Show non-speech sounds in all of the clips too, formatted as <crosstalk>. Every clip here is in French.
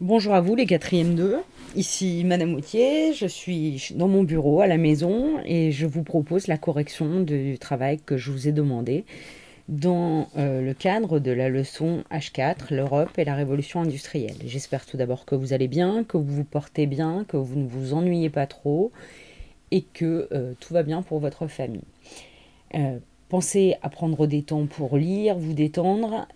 Bonjour à vous les quatrièmes 2, ici Madame Autier, je suis dans mon bureau à la maison et je vous propose la correction du travail que je vous ai demandé dans euh, le cadre de la leçon H4, l'Europe et la révolution industrielle. J'espère tout d'abord que vous allez bien, que vous vous portez bien, que vous ne vous ennuyez pas trop et que euh, tout va bien pour votre famille. Euh, pensez à prendre des temps pour lire, vous détendre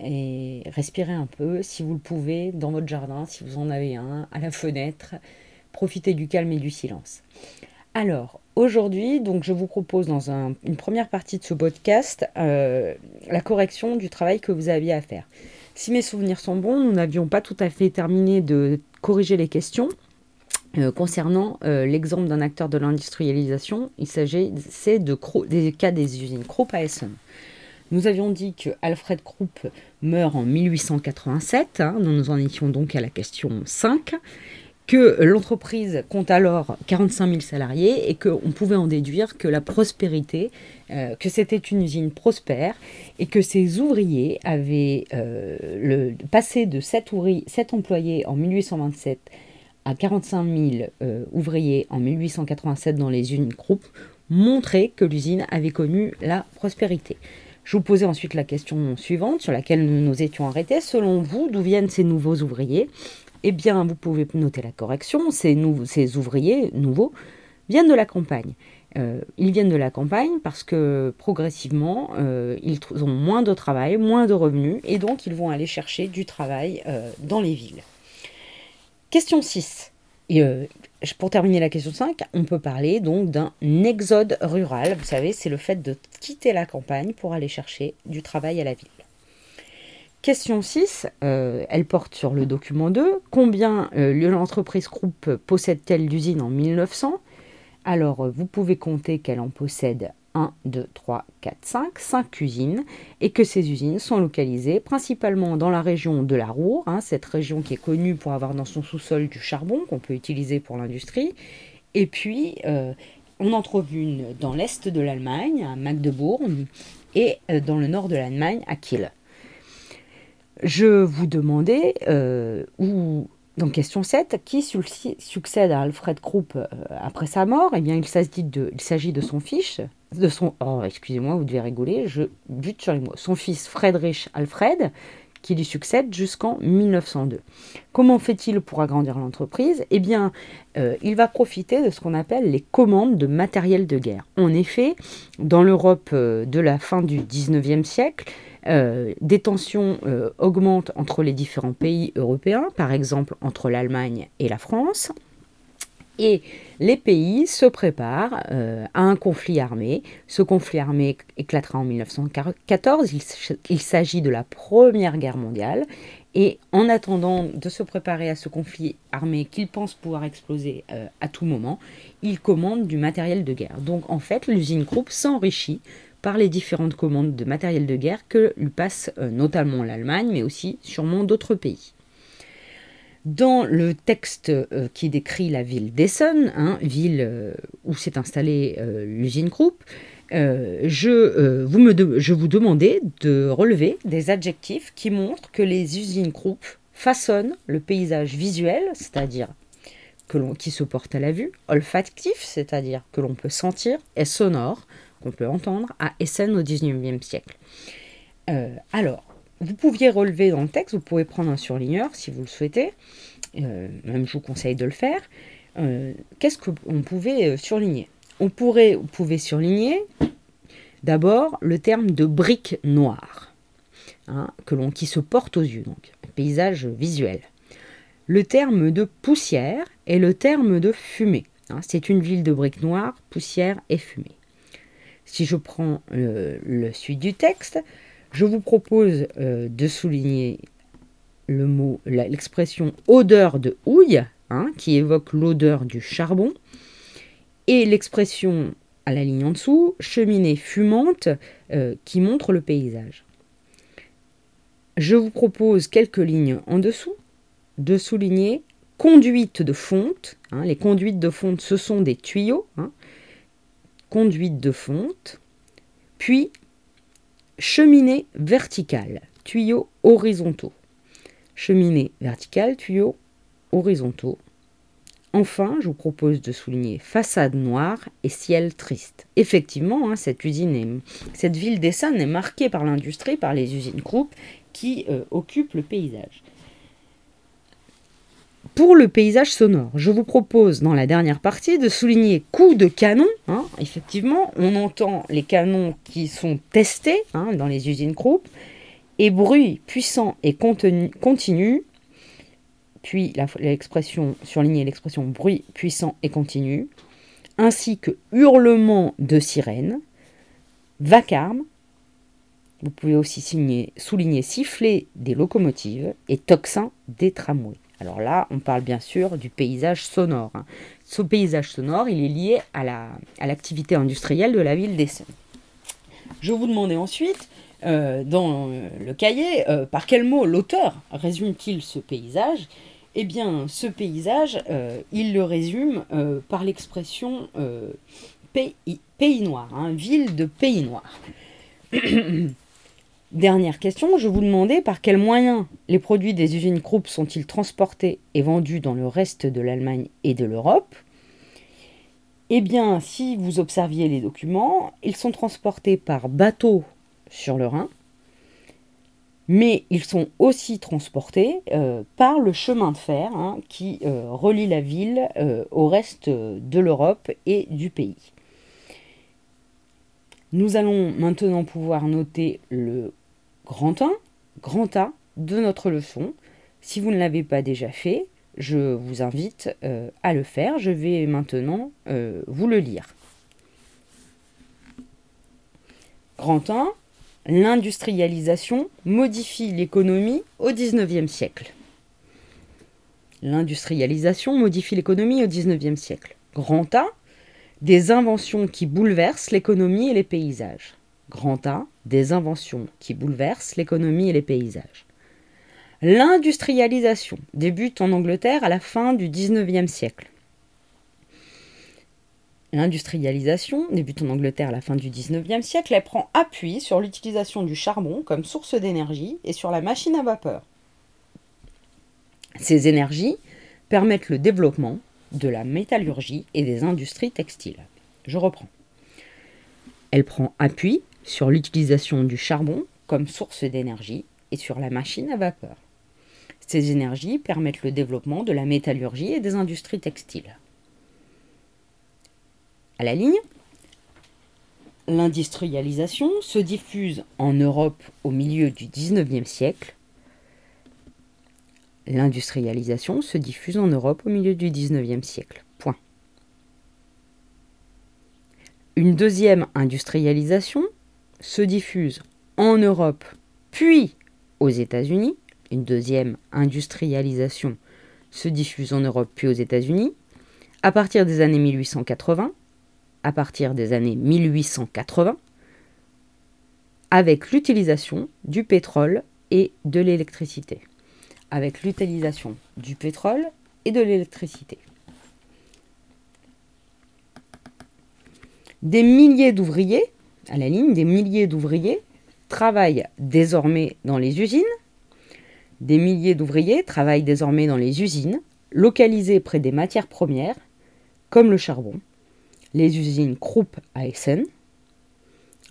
et respirez un peu si vous le pouvez dans votre jardin, si vous en avez un, à la fenêtre. Profitez du calme et du silence. Alors, aujourd'hui, donc, je vous propose dans une première partie de ce podcast euh, la correction du travail que vous aviez à faire. Si mes souvenirs sont bons, nous n'avions pas tout à fait terminé de corriger les questions. Euh, concernant euh, l'exemple d'un acteur de l'industrialisation, il s'agissait de des cas des usines Krupp. Nous avions dit que Alfred Krupp meurt en 1887, hein, nous en étions donc à la question 5, que l'entreprise compte alors 45 000 salariés et qu'on pouvait en déduire que la prospérité, euh, que c'était une usine prospère et que ses ouvriers avaient euh, le, passé de 7, 7, employés en 1827 à 45 000 euh, ouvriers en 1887 dans les usines Krupp, montrait que l'usine avait connu la prospérité. Je vous posais ensuite la question suivante sur laquelle nous nous étions arrêtés. Selon vous, d'où viennent ces nouveaux ouvriers? Eh bien, vous pouvez noter la correction. Ces, ouvriers nouveaux viennent de la campagne. Euh, ils viennent de la campagne parce que progressivement, euh, ils ont moins de travail, moins de revenus, et donc ils vont aller chercher du travail euh, dans les villes. Question 6. Euh, pour terminer la question 5, on peut parler donc d'un exode rural. Vous savez, c'est le fait de quitter la campagne pour aller chercher du travail à la ville. Question 6, euh, elle porte sur le document 2. Combien euh, l'entreprise Groupe possède-t-elle d'usines en 1900 Alors, vous pouvez compter qu'elle en possède 1, 2, 3, 4, 5, 5 usines, et que ces usines sont localisées principalement dans la région de la Roure, hein, cette région qui est connue pour avoir dans son sous-sol du charbon qu'on peut utiliser pour l'industrie, et puis euh, on en trouve une dans l'est de l'Allemagne, à Magdebourg, et euh, dans le nord de l'Allemagne, à Kiel. Je vous demandais euh, où donc question 7, qui succède à Alfred Krupp euh, après sa mort? Eh bien, il s'agit de, son fils, de son, oh, excusez-moi, vous devez rigoler, je bute sur les mots, son fils Friedrich Alfred, qui lui succède jusqu'en 1902. Comment fait-il pour agrandir l'entreprise? Eh bien, euh, il va profiter de ce qu'on appelle les commandes de matériel de guerre. En effet, dans l'Europe euh, de la fin du 19e siècle, euh, des tensions euh, augmentent entre les différents pays européens, par exemple entre l'Allemagne et la France. Et les pays se préparent euh, à un conflit armé. Ce conflit armé éclatera en 1914. Il, s'agit de la Première Guerre mondiale. Et en attendant de se préparer à ce conflit armé qu'ils pensent pouvoir exploser à tout moment, ils commandent du matériel de guerre. Donc en fait, l'usine Krupp s'enrichit par les différentes commandes de matériel de guerre que lui passe euh, notamment l'Allemagne, mais aussi sûrement d'autres pays. Dans le texte euh, qui décrit la ville d'Essen, hein, ville euh, où s'est installée l'usine Krupp, je, vous me je vous demandais de relever des adjectifs qui montrent que les usines Krupp façonnent le paysage visuel, c'est-à-dire qui se porte à la vue, olfactif, c'est-à-dire que l'on peut sentir, et sonore, qu'on peut entendre à Essen au XIXe siècle. Euh, alors, vous pouviez relever dans le texte, vous pouvez prendre un surligneur si vous le souhaitez, euh, même je vous conseille de le faire. Euh, qu'est-ce qu'on pouvait surligner? On pourrait, vous pouvez surligner d'abord le terme de brique noire, hein, que l'on, qui se porte aux yeux, donc paysage visuel. Le terme de poussière et le terme de fumée. Hein, c'est une ville de briques noires, poussière et fumée. Si je prends euh, le suite du texte, je vous propose euh, de souligner le mot, l'expression odeur de houille, hein, qui évoque l'odeur du charbon, et l'expression à la ligne en dessous, cheminée fumante, euh, qui montre le paysage. Je vous propose quelques lignes en dessous de souligner conduite de fonte. Hein, les conduites de fonte, ce sont des tuyaux conduite de fonte, puis cheminée verticale, tuyaux horizontaux. cheminée verticale, tuyaux horizontaux. Enfin, je vous propose de souligner façade noire et ciel triste. Effectivement, hein, cette usine, cette ville d'Essonne est marquée par l'industrie, par les usines Krupp qui euh, occupent le paysage. Pour le paysage sonore, je vous propose dans la dernière partie de souligner coups de canon. Hein. effectivement, on entend les canons qui sont testés hein, dans les usines Krupp et bruit puissant et continu, puis l'expression l'expression bruit puissant et continu, ainsi que hurlement de sirène, vacarme, vous pouvez aussi souligner siffler des locomotives et tocsin des tramways. Alors là, on parle bien sûr du paysage sonore. Hein. Ce paysage sonore, il est lié à l'activité industrielle de la ville d'Essen. Je vous demandais ensuite, euh, dans euh, le cahier, euh, par quel mot l'auteur résume-t-il ce paysage? Eh bien, ce paysage, il le résume par l'expression pays, pays, noir, hein, ville de pays noir. <clears throat> Dernière question, je vous demandais par quels moyens les produits des usines Krupp sont-ils transportés et vendus dans le reste de l'Allemagne et de l'Europe? Eh bien, si vous observiez les documents, ils sont transportés par bateau sur le Rhin, mais ils sont aussi transportés euh, par le chemin de fer hein, qui euh, relie la ville euh, au reste de l'Europe et du pays. Nous allons maintenant pouvoir noter le grand 1, grand A de notre leçon. Si vous ne l'avez pas déjà fait, je vous invite euh, à le faire. Je vais maintenant euh, vous le lire. Grand 1, l'industrialisation modifie l'économie au XIXe siècle. L'industrialisation modifie l'économie au XIXe siècle. Grand A, des inventions qui bouleversent l'économie et les paysages. Grand A, des inventions qui bouleversent l'économie et les paysages. L'industrialisation débute en Angleterre à la fin du XIXe siècle. L'industrialisation débute en Angleterre à la fin du XIXe siècle. Elle prend appui sur l'utilisation du charbon comme source d'énergie et sur la machine à vapeur. Ces énergies permettent le développement de la métallurgie et des industries textiles. Je reprends. Elle prend appui sur l'utilisation du charbon comme source d'énergie et sur la machine à vapeur. Ces énergies permettent le développement de la métallurgie et des industries textiles. À la ligne, l'industrialisation se diffuse en Europe au milieu du XIXe siècle. L'industrialisation se diffuse en Europe au milieu du XIXe siècle. Point. Une deuxième industrialisation se diffuse en Europe, puis aux États-Unis. Une deuxième industrialisation se diffuse en Europe, puis aux États-Unis. À partir des années 1880, à partir des années 1880, avec l'utilisation du pétrole et de l'électricité. Avec l'utilisation du pétrole et de l'électricité. Des milliers d'ouvriers à la ligne, des milliers d'ouvriers travaillent désormais dans les usines. Des milliers d'ouvriers travaillent désormais dans les usines, localisées près des matières premières, comme le charbon. Les usines Krupp à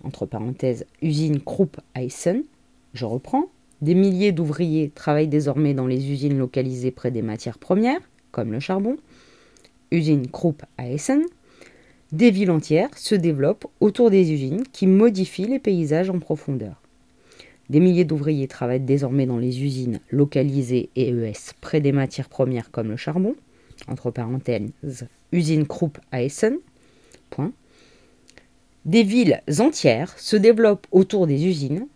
entre parenthèses, usine Krupp à je reprends. Des milliers d'ouvriers travaillent désormais dans les usines localisées près des matières premières, comme le charbon. Usine Krupp à. Des villes entières se développent autour des usines qui modifient les paysages en profondeur. Des milliers d'ouvriers travaillent désormais dans les usines localisées EES près des matières premières comme le charbon, entre parenthèses, usine Krupp à Essen. Des villes entières se développent autour des usines.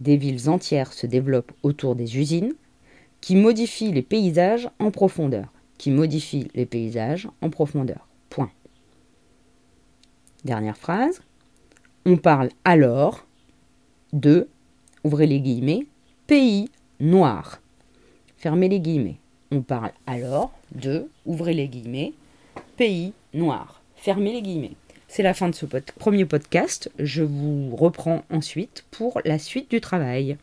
Des villes entières se développent autour des usines qui modifient les paysages en profondeur. Qui modifient les paysages en profondeur. Dernière phrase. On parle alors de, ouvrez les guillemets, pays noir. Fermez les guillemets. On parle alors de, ouvrez les guillemets, pays noir. Fermez les guillemets. C'est la fin de ce premier podcast. Je vous reprends ensuite pour la suite du travail.